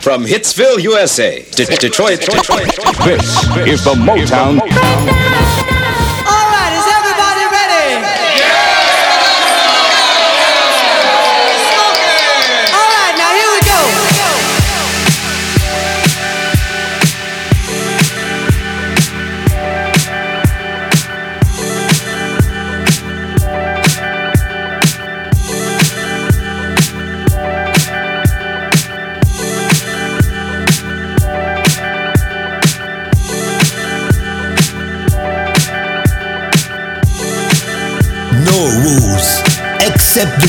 From Hitsville, USA, to Detroit, This is the Motown.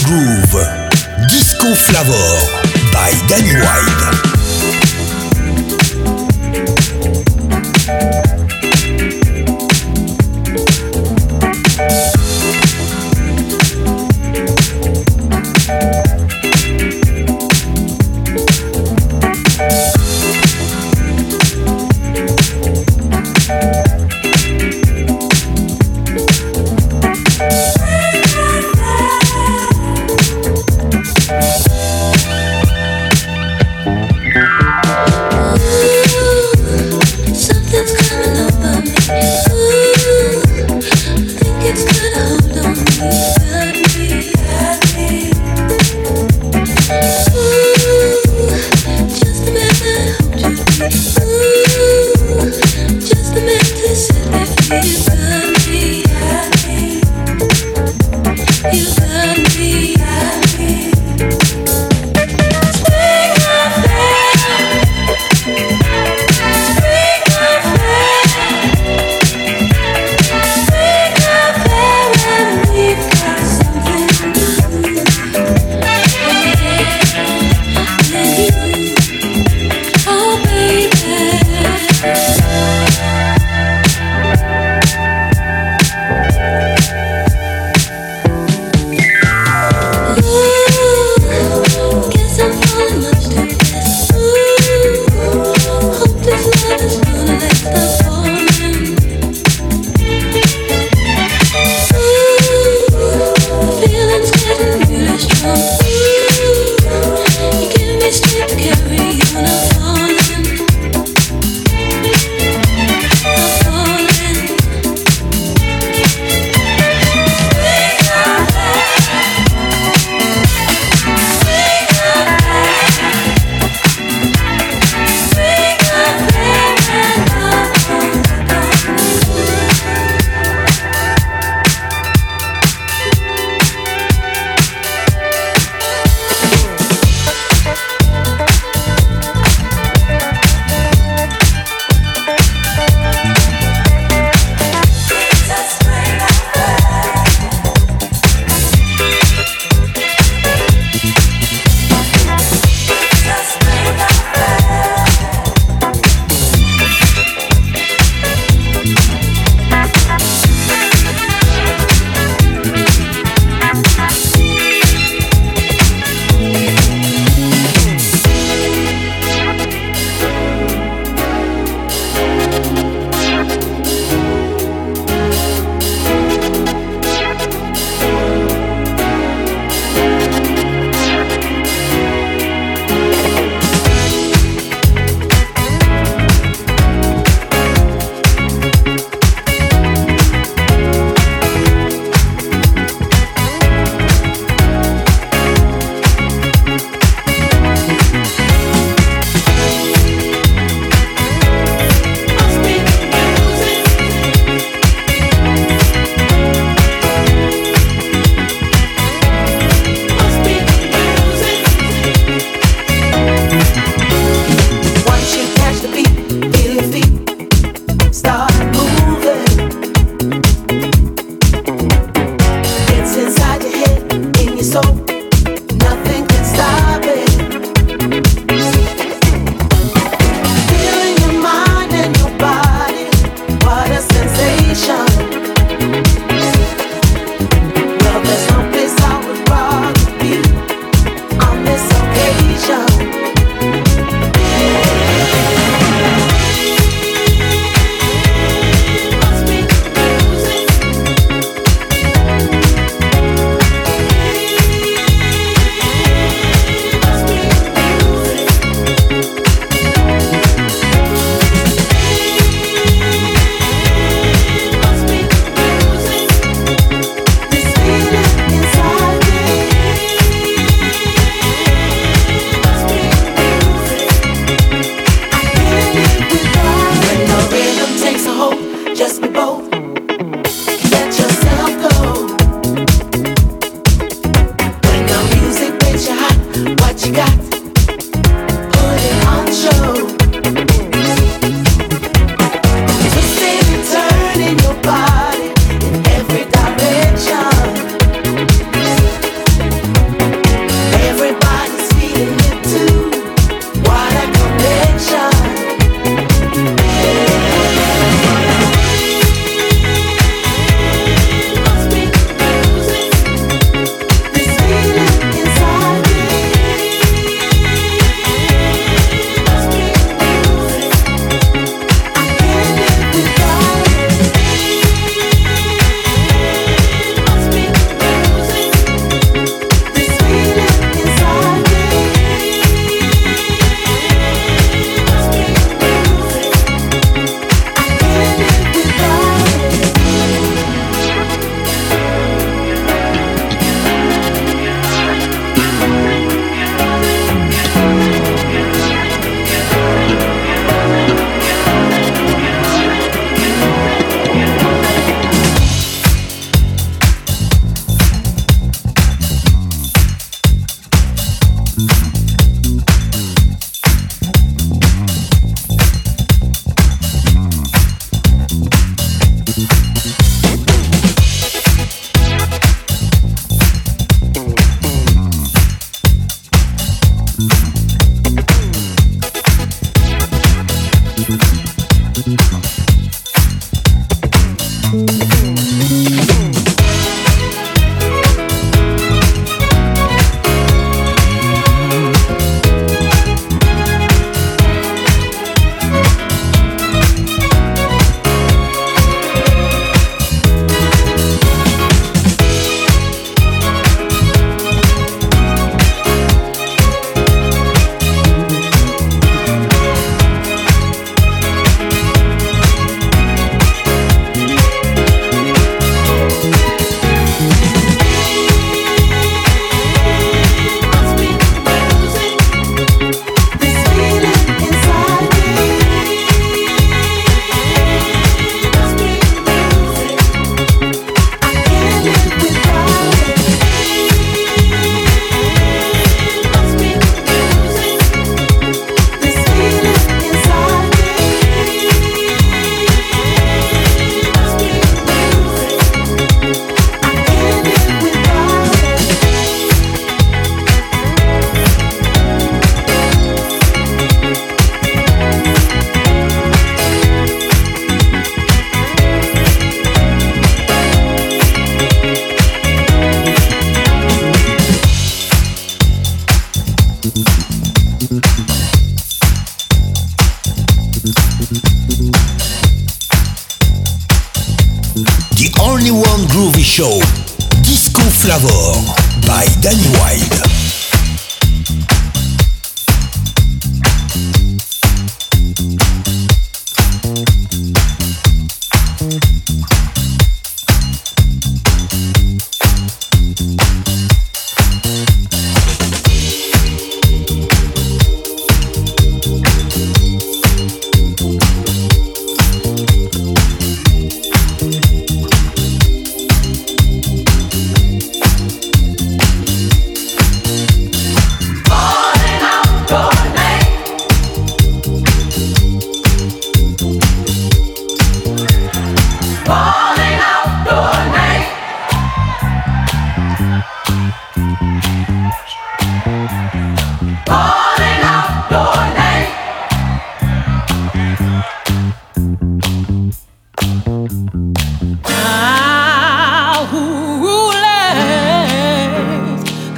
groove. Disco Flavor by Danny White.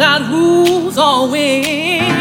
God rules always.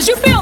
Sisters, you feel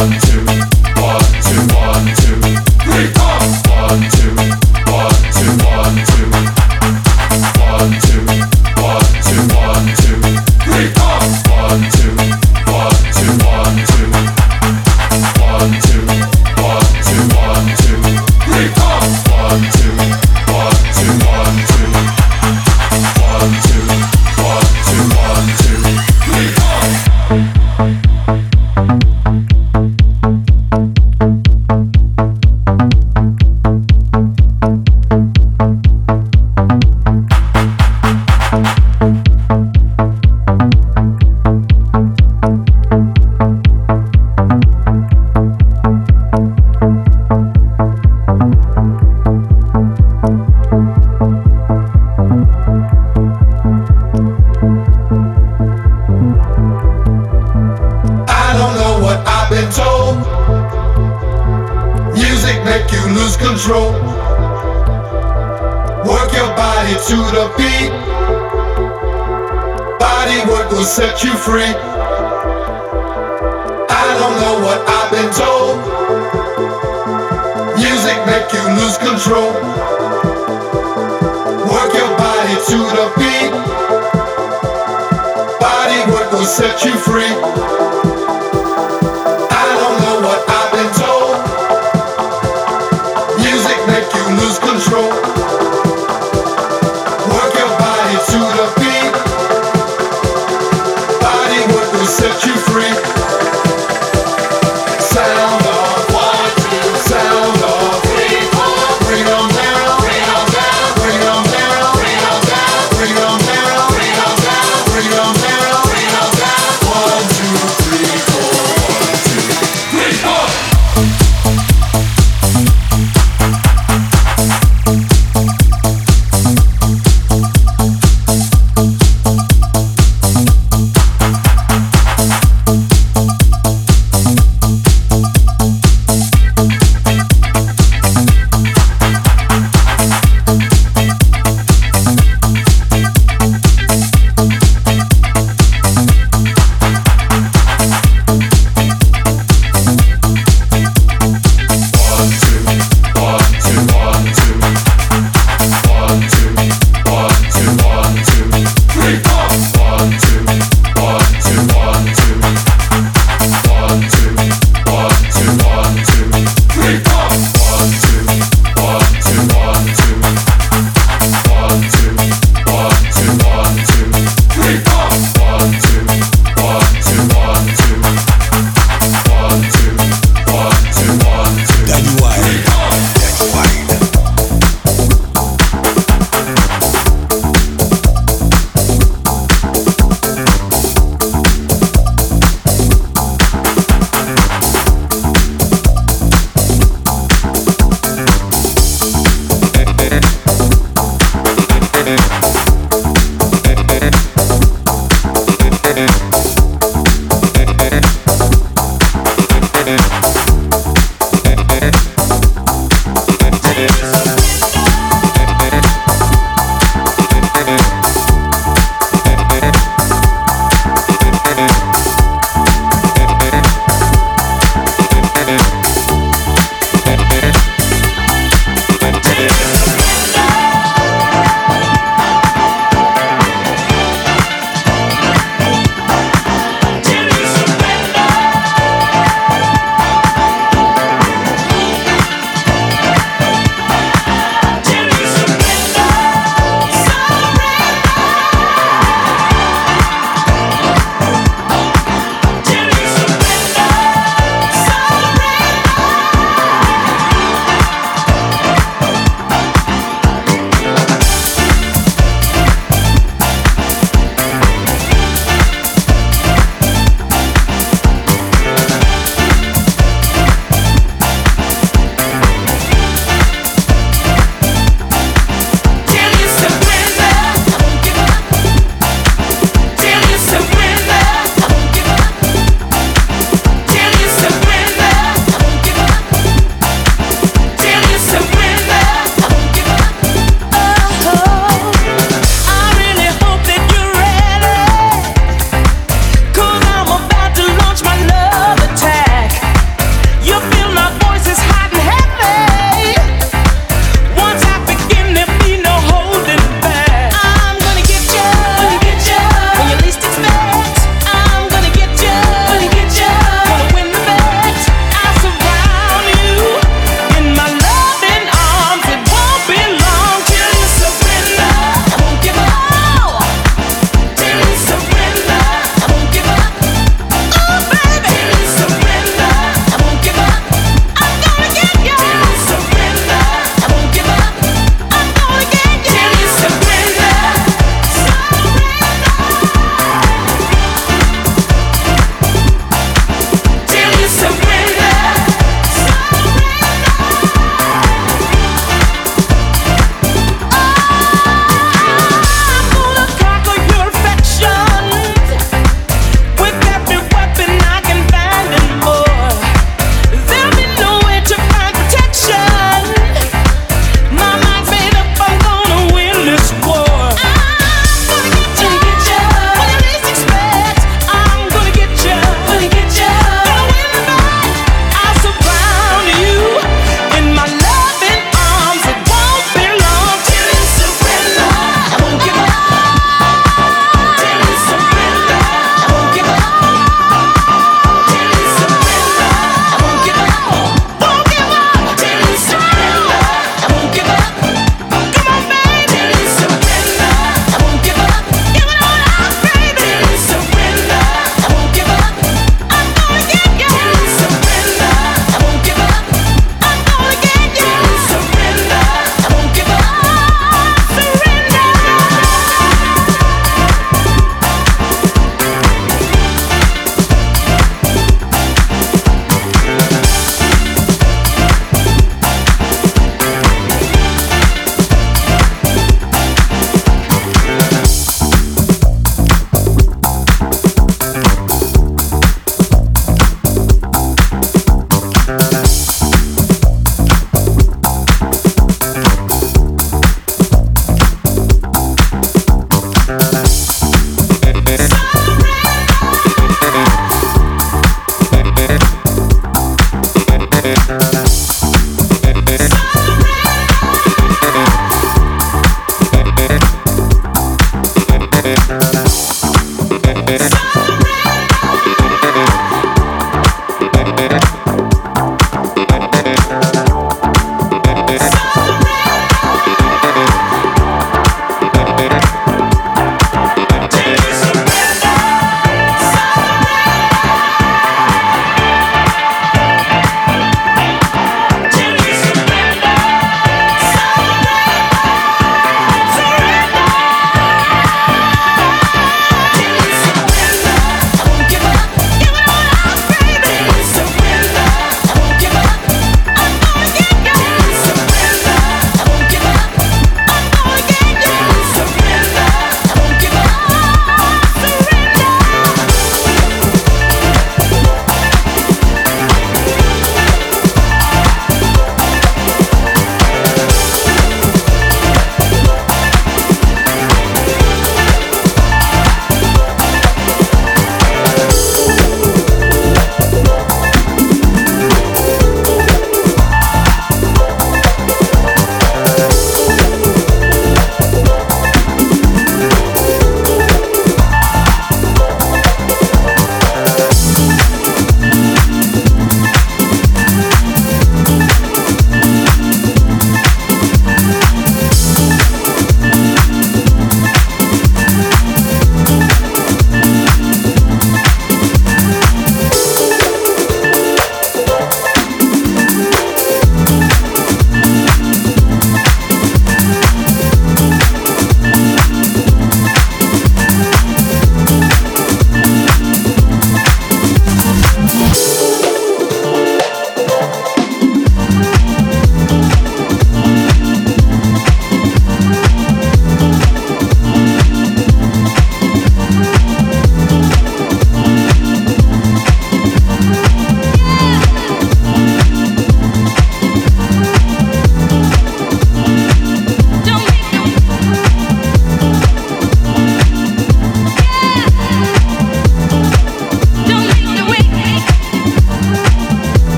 Two.